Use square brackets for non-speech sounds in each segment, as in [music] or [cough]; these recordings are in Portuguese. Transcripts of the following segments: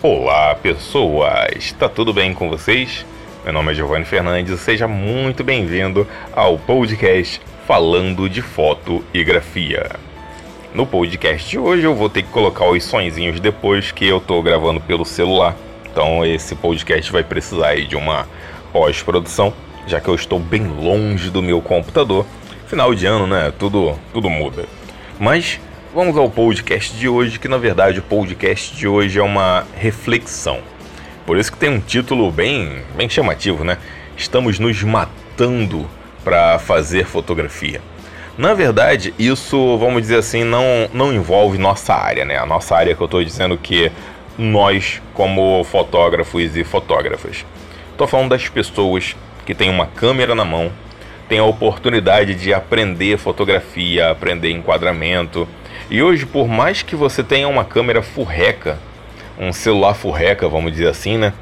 Olá pessoas, tá tudo bem com vocês? Meu nome é Giovanni Fernandes, seja muito bem-vindo ao podcast Falando de Foto e Grafia. No podcast de hoje eu vou ter que colocar os sonzinhos depois que eu tô gravando pelo celular. Então esse podcast vai precisar de uma pós-produção, já que eu estou bem longe do meu computador. Final de ano, né? Tudo, tudo muda. Mas vamos ao podcast de hoje, que na verdade o podcast de hoje é uma reflexão. Por isso que tem um título bem, bem chamativo, né? Estamos nos matando para fazer fotografia. Na verdade, isso, vamos dizer assim, não, não envolve nossa área, né? A nossa área que eu estou dizendo que nós, como fotógrafos e fotógrafas. Estou falando das pessoas que têm uma câmera na mão, têm a oportunidade de aprender fotografia, aprender enquadramento, e hoje, por mais que você tenha uma câmera furreca, um celular furreca, vamos dizer assim, né?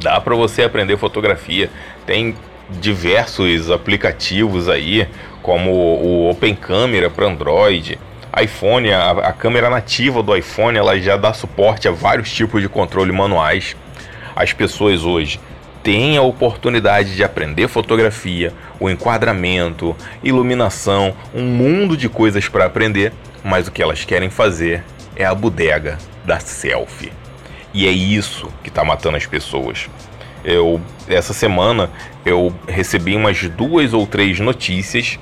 Dá para você aprender fotografia. Tem diversos aplicativos aí, como o Open Camera para Android, iPhone, a, a, câmera nativa do iPhone, ela já dá suporte a vários tipos de controle manuais. As pessoas hoje têm a oportunidade de aprender fotografia, o enquadramento, iluminação, um mundo de coisas para aprender mas o que elas querem fazer é a bodega da selfie. E é isso que está matando as pessoas. Eu essa semana eu recebi umas duas ou três notícias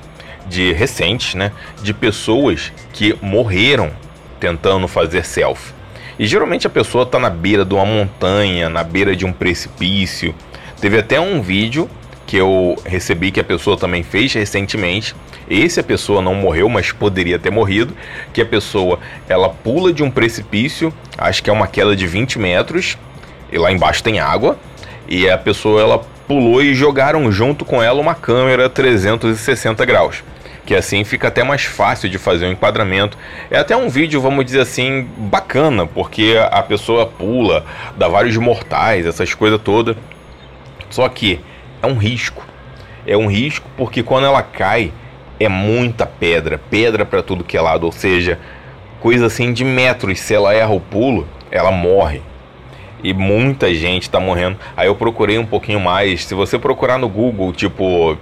de recentes, né, de pessoas que morreram tentando fazer selfie. E geralmente a pessoa está na beira de uma montanha, na beira de um precipício. Teve até um vídeo que eu recebi que a pessoa também fez recentemente. Esse a pessoa não morreu, mas poderia ter morrido. Que a pessoa ela pula de um precipício, acho que é uma queda de 20 metros, e lá embaixo tem água. E a pessoa ela pulou e jogaram junto com ela uma câmera 360 graus. Que assim fica até mais fácil de fazer o um enquadramento. É até um vídeo, vamos dizer assim, bacana, porque a pessoa pula, dá vários mortais, essas coisas todas. Só que é um risco. É um risco porque quando ela cai, é muita pedra, pedra para tudo que é lado, ou seja, coisa assim de metros. Se ela erra o pulo, ela morre. E muita gente está morrendo. Aí eu procurei um pouquinho mais. Se você procurar no Google, tipo,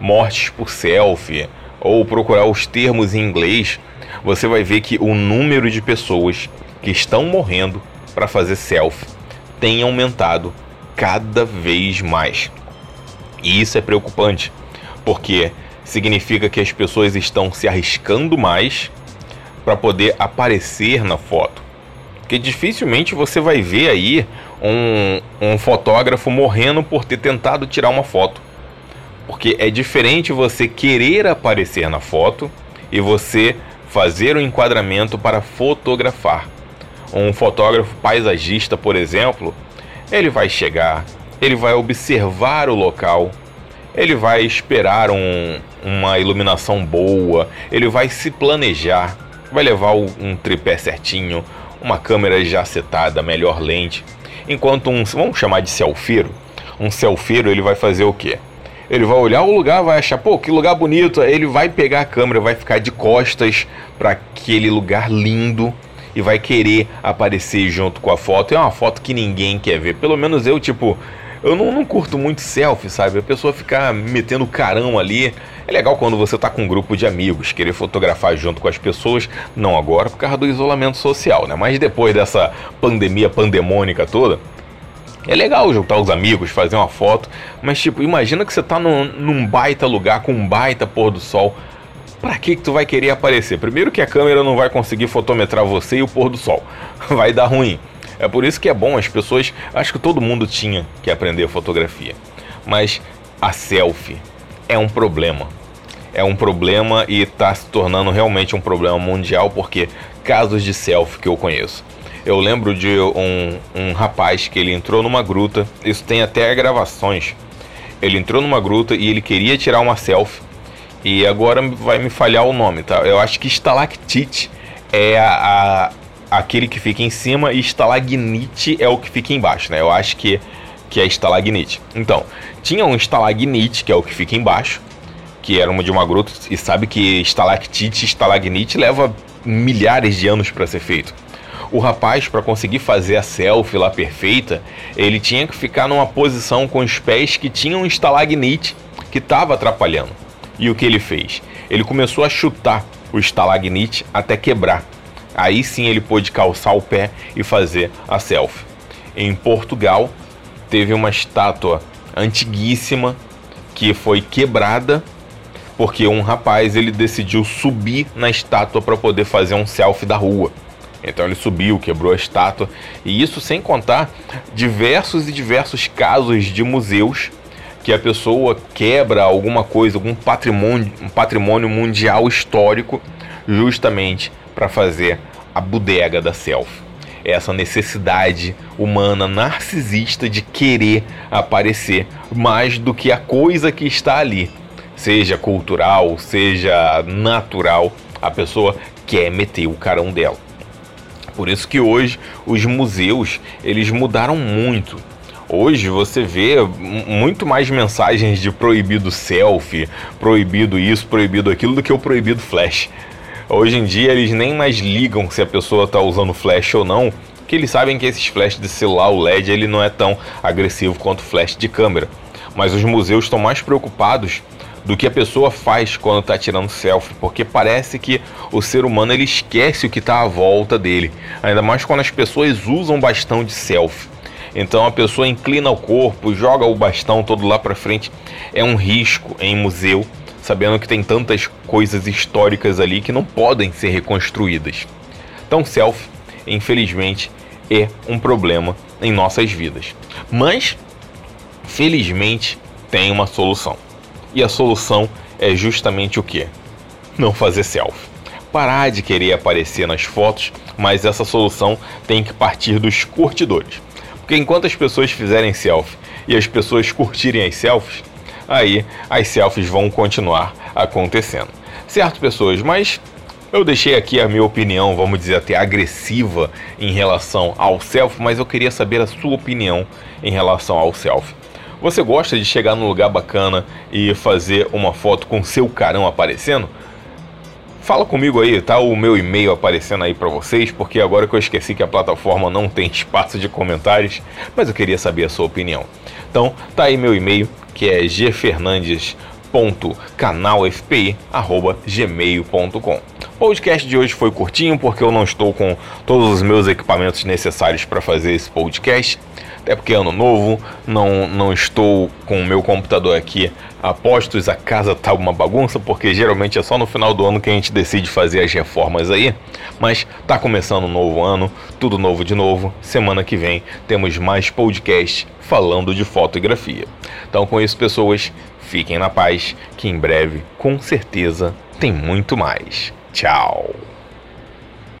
mortes por selfie, ou procurar os termos em inglês, você vai ver que o número de pessoas que estão morrendo para fazer selfie tem aumentado cada vez mais. E isso é preocupante, porque significa que as pessoas estão se arriscando mais para poder aparecer na foto. Porque dificilmente você vai ver aí um, um fotógrafo morrendo por ter tentado tirar uma foto. Porque é diferente você querer aparecer na foto e você fazer o um enquadramento para fotografar. Um fotógrafo paisagista, por exemplo, ele vai chegar, ele vai observar o local, ele vai esperar um, uma iluminação boa, ele vai se planejar, vai levar um tripé certinho, uma câmera já setada, melhor lente. Enquanto um, vamos chamar de selfieiro, um selfieiro ele vai fazer o quê? Ele vai olhar o lugar, vai achar, pô, que lugar bonito. Ele vai pegar a câmera, vai ficar de costas para aquele lugar lindo e vai querer aparecer junto com a foto. É uma foto que ninguém quer ver. Pelo menos eu, tipo, eu não, não curto muito selfie, sabe? A pessoa ficar metendo carão ali. É legal quando você tá com um grupo de amigos, querer fotografar junto com as pessoas. Não agora por causa do isolamento social, né? Mas depois dessa pandemia pandemônica toda, é legal juntar os amigos, fazer uma foto, mas tipo, imagina que você tá num, num baita lugar com um baita pôr do sol para que, que tu vai querer aparecer? Primeiro que a câmera não vai conseguir fotometrar você e o pôr do sol. [laughs] Vai dar ruim. É por isso que é bom as pessoas, acho que todo mundo tinha que aprender fotografia. Mas a selfie é um problema. É um problema e está se tornando realmente um problema mundial porque casos de selfie que eu conheço. Eu lembro de um, um rapaz que ele entrou numa gruta, isso tem até gravações. Ele entrou numa gruta e ele queria tirar uma selfie e agora vai me falhar o nome, tá? Eu acho que estalactite é a, a, aquele que fica em cima e estalagnite é o que fica embaixo, né? Eu acho que, que é estalagnite. Então, tinha um estalagnite, que é o que fica embaixo, que era uma de uma gruta, e sabe que estalactite estalagnite leva milhares de anos para ser feito. o rapaz, para conseguir fazer a selfie lá perfeita, ele tinha que ficar numa posição com os pés que tinham um estalagnite que estava atrapalhando. E o que ele fez? Ele começou a chutar o estalagnite até quebrar. Aí sim ele pôde calçar o pé e fazer a selfie. Em Portugal, teve uma estátua antiguíssima que foi quebrada porque um rapaz ele decidiu subir na estátua para poder fazer um selfie da rua. Então ele subiu, quebrou a estátua, e isso sem contar diversos e diversos casos de museus que a pessoa quebra alguma coisa, algum patrimônio, um patrimônio mundial histórico, justamente para fazer a bodega da selfie. Essa necessidade humana narcisista de querer aparecer mais do que a coisa que está ali seja cultural, seja natural, a pessoa quer meter o carão dela. Por isso que hoje os museus eles mudaram muito. Hoje você vê muito mais mensagens de proibido selfie, proibido isso, proibido aquilo do que o proibido flash. Hoje em dia eles nem mais ligam se a pessoa está usando flash ou não, porque eles sabem que esses flash de celular, o LED, ele não é tão agressivo quanto flash de câmera. Mas os museus estão mais preocupados do que a pessoa faz quando está tirando selfie, porque parece que o ser humano ele esquece o que está à volta dele, ainda mais quando as pessoas usam bastão de selfie. Então a pessoa inclina o corpo, joga o bastão todo lá para frente. É um risco em museu, sabendo que tem tantas coisas históricas ali que não podem ser reconstruídas. Então selfie, infelizmente, é um problema em nossas vidas. Mas felizmente tem uma solução. E a solução é justamente o que? Não fazer selfie. Parar de querer aparecer nas fotos, mas essa solução tem que partir dos curtidores. Porque enquanto as pessoas fizerem selfie e as pessoas curtirem as selfies, aí as selfies vão continuar acontecendo. Certo, pessoas, mas eu deixei aqui a minha opinião, vamos dizer até agressiva em relação ao selfie, mas eu queria saber a sua opinião em relação ao selfie. Você gosta de chegar num lugar bacana e fazer uma foto com seu carão aparecendo? Fala comigo aí, tá o meu e-mail aparecendo aí para vocês, porque agora que eu esqueci que a plataforma não tem espaço de comentários, mas eu queria saber a sua opinião. Então, tá aí meu e-mail, que é gfernandes.canalfpi@gmail.com. O podcast de hoje foi curtinho porque eu não estou com todos os meus equipamentos necessários para fazer esse podcast até porque é ano novo, não, não estou com o meu computador aqui a postos, a casa tá uma bagunça, porque geralmente é só no final do ano que a gente decide fazer as reformas aí. Mas tá começando um novo ano, tudo novo de novo. Semana que vem temos mais podcast falando de fotografia. Então, com isso, pessoas, fiquem na paz, que em breve, com certeza, tem muito mais. Tchau!